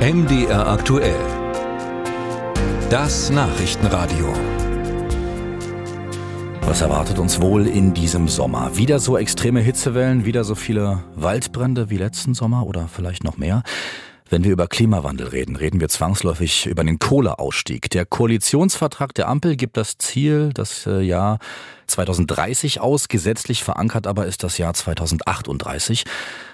MDR aktuell. Das Nachrichtenradio. Was erwartet uns wohl in diesem Sommer? Wieder so extreme Hitzewellen, wieder so viele Waldbrände wie letzten Sommer oder vielleicht noch mehr? Wenn wir über Klimawandel reden, reden wir zwangsläufig über den Kohleausstieg. Der Koalitionsvertrag der Ampel gibt das Ziel, das äh, Jahr 2030 aus. Gesetzlich verankert aber ist das Jahr 2038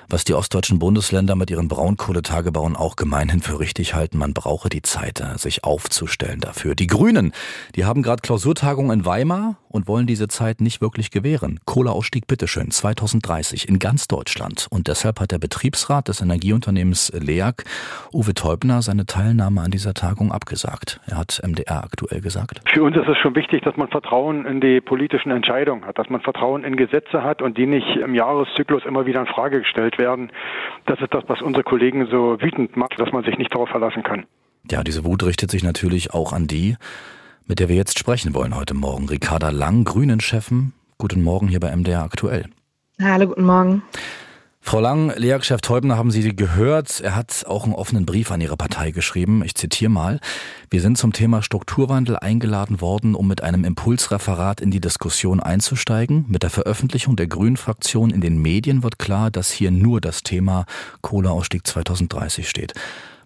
was die ostdeutschen Bundesländer mit ihren Braunkohletagebauen auch gemeinhin für richtig halten. Man brauche die Zeit, äh, sich aufzustellen dafür. Die Grünen, die haben gerade Klausurtagung in Weimar und wollen diese Zeit nicht wirklich gewähren. Kohleausstieg bitteschön 2030 in ganz Deutschland. Und deshalb hat der Betriebsrat des Energieunternehmens LEAG, Uwe Teubner, seine Teilnahme an dieser Tagung abgesagt. Er hat MDR aktuell gesagt. Für uns ist es schon wichtig, dass man Vertrauen in die politischen Entscheidungen hat, dass man Vertrauen in Gesetze hat und die nicht im Jahreszyklus immer wieder in Frage gestellt werden. Das ist das, was unsere Kollegen so wütend macht, dass man sich nicht darauf verlassen kann. Ja, diese Wut richtet sich natürlich auch an die, mit der wir jetzt sprechen wollen heute Morgen. Ricarda Lang, Grünen-Chefin. Guten Morgen hier bei MDR aktuell. Hallo, guten Morgen. Frau Lang, Lehrchef Teubner haben Sie gehört. Er hat auch einen offenen Brief an Ihre Partei geschrieben. Ich zitiere mal. Wir sind zum Thema Strukturwandel eingeladen worden, um mit einem Impulsreferat in die Diskussion einzusteigen. Mit der Veröffentlichung der Grünen-Fraktion in den Medien wird klar, dass hier nur das Thema Kohleausstieg 2030 steht.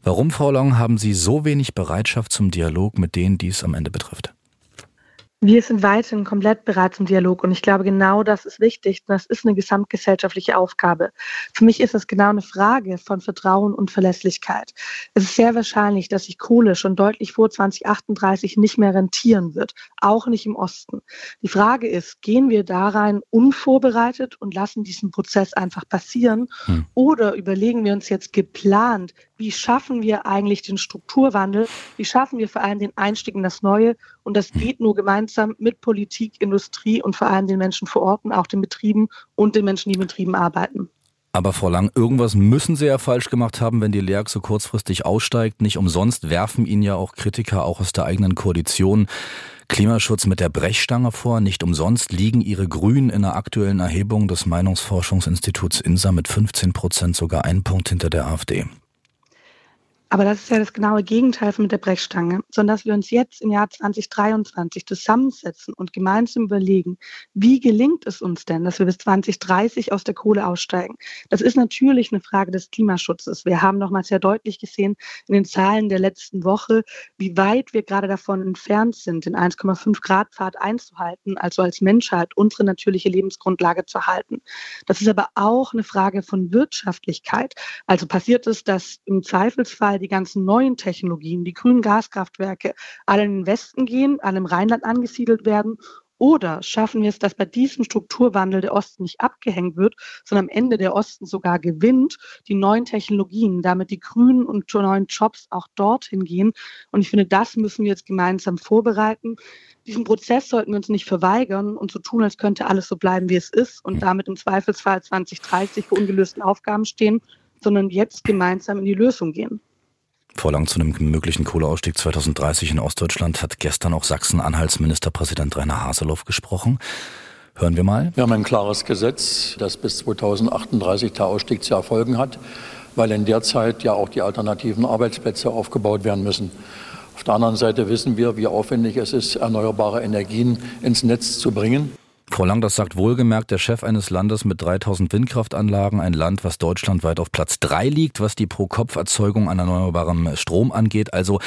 Warum, Frau Lang, haben Sie so wenig Bereitschaft zum Dialog mit denen, die es am Ende betrifft? Wir sind weiterhin komplett bereit zum Dialog und ich glaube, genau das ist wichtig. Das ist eine gesamtgesellschaftliche Aufgabe. Für mich ist das genau eine Frage von Vertrauen und Verlässlichkeit. Es ist sehr wahrscheinlich, dass sich Kohle schon deutlich vor 2038 nicht mehr rentieren wird, auch nicht im Osten. Die Frage ist, gehen wir da rein unvorbereitet und lassen diesen Prozess einfach passieren hm. oder überlegen wir uns jetzt geplant, wie schaffen wir eigentlich den Strukturwandel, wie schaffen wir vor allem den Einstieg in das Neue und das geht nur gemeinsam mit Politik, Industrie und vor allem den Menschen vor Ort und auch den Betrieben und den Menschen, die in Betrieben arbeiten. Aber Frau Lang, irgendwas müssen Sie ja falsch gemacht haben, wenn die LEAG so kurzfristig aussteigt. Nicht umsonst werfen Ihnen ja auch Kritiker auch aus der eigenen Koalition Klimaschutz mit der Brechstange vor. Nicht umsonst liegen Ihre Grünen in der aktuellen Erhebung des Meinungsforschungsinstituts INSA mit 15 Prozent sogar einen Punkt hinter der AfD. Aber das ist ja das genaue Gegenteil von mit der Brechstange, sondern dass wir uns jetzt im Jahr 2023 zusammensetzen und gemeinsam überlegen, wie gelingt es uns denn, dass wir bis 2030 aus der Kohle aussteigen. Das ist natürlich eine Frage des Klimaschutzes. Wir haben nochmal sehr deutlich gesehen in den Zahlen der letzten Woche, wie weit wir gerade davon entfernt sind, den 1,5 Grad Pfad einzuhalten, also als Menschheit unsere natürliche Lebensgrundlage zu halten. Das ist aber auch eine Frage von Wirtschaftlichkeit. Also passiert es, dass im Zweifelsfall die ganzen neuen Technologien, die grünen Gaskraftwerke, alle in den Westen gehen, alle im Rheinland angesiedelt werden? Oder schaffen wir es, dass bei diesem Strukturwandel der Osten nicht abgehängt wird, sondern am Ende der Osten sogar gewinnt, die neuen Technologien, damit die grünen und neuen Jobs auch dorthin gehen? Und ich finde, das müssen wir jetzt gemeinsam vorbereiten. Diesen Prozess sollten wir uns nicht verweigern und so tun, als könnte alles so bleiben, wie es ist und damit im Zweifelsfall 2030 für ungelösten Aufgaben stehen, sondern jetzt gemeinsam in die Lösung gehen. Vorlang zu einem möglichen Kohleausstieg 2030 in Ostdeutschland hat gestern auch Sachsen-Anhalts Ministerpräsident Rainer Haseloff gesprochen. Hören wir mal. Wir haben ein klares Gesetz, das bis 2038 der Ausstieg zu erfolgen hat, weil in der Zeit ja auch die alternativen Arbeitsplätze aufgebaut werden müssen. Auf der anderen Seite wissen wir, wie aufwendig es ist, erneuerbare Energien ins Netz zu bringen. Frau Lang, das sagt wohlgemerkt der Chef eines Landes mit 3000 Windkraftanlagen, ein Land, was deutschlandweit auf Platz 3 liegt, was die Pro-Kopf-Erzeugung an erneuerbarem Strom angeht. Also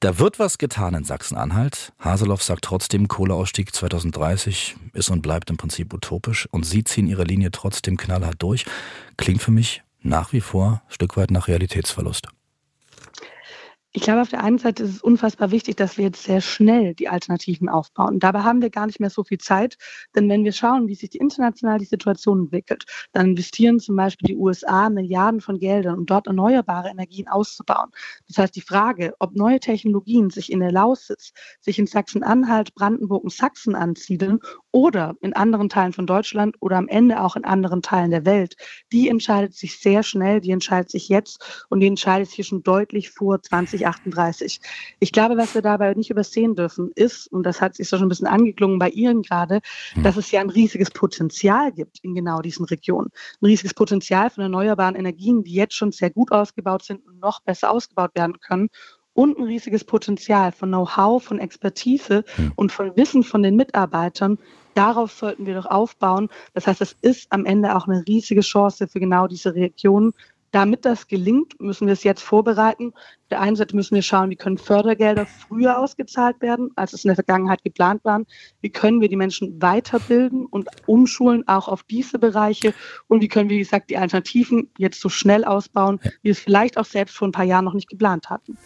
da wird was getan in Sachsen-Anhalt. Haseloff sagt trotzdem, Kohleausstieg 2030 ist und bleibt im Prinzip utopisch. Und Sie ziehen Ihre Linie trotzdem knallhart durch. Klingt für mich nach wie vor ein Stück weit nach Realitätsverlust. Ich glaube, auf der einen Seite ist es unfassbar wichtig, dass wir jetzt sehr schnell die Alternativen aufbauen. Dabei haben wir gar nicht mehr so viel Zeit, denn wenn wir schauen, wie sich die international die Situation entwickelt, dann investieren zum Beispiel die USA Milliarden von Geldern, um dort erneuerbare Energien auszubauen. Das heißt, die Frage, ob neue Technologien sich in der Lausitz, sich in Sachsen-Anhalt, Brandenburg und Sachsen ansiedeln oder in anderen Teilen von Deutschland oder am Ende auch in anderen Teilen der Welt, die entscheidet sich sehr schnell, die entscheidet sich jetzt und die entscheidet sich schon deutlich vor 20 2038. Ich glaube, was wir dabei nicht übersehen dürfen, ist, und das hat sich so schon ein bisschen angeklungen bei Ihnen gerade, hm. dass es ja ein riesiges Potenzial gibt in genau diesen Regionen. Ein riesiges Potenzial von erneuerbaren Energien, die jetzt schon sehr gut ausgebaut sind und noch besser ausgebaut werden können und ein riesiges Potenzial von Know-how, von Expertise hm. und von Wissen von den Mitarbeitern. Darauf sollten wir doch aufbauen. Das heißt, es ist am Ende auch eine riesige Chance für genau diese Regionen, damit das gelingt, müssen wir es jetzt vorbereiten. Auf der einen Seite müssen wir schauen, wie können Fördergelder früher ausgezahlt werden, als es in der Vergangenheit geplant waren. Wie können wir die Menschen weiterbilden und umschulen, auch auf diese Bereiche? Und wie können wir, wie gesagt, die Alternativen jetzt so schnell ausbauen, wie wir es vielleicht auch selbst vor ein paar Jahren noch nicht geplant hatten.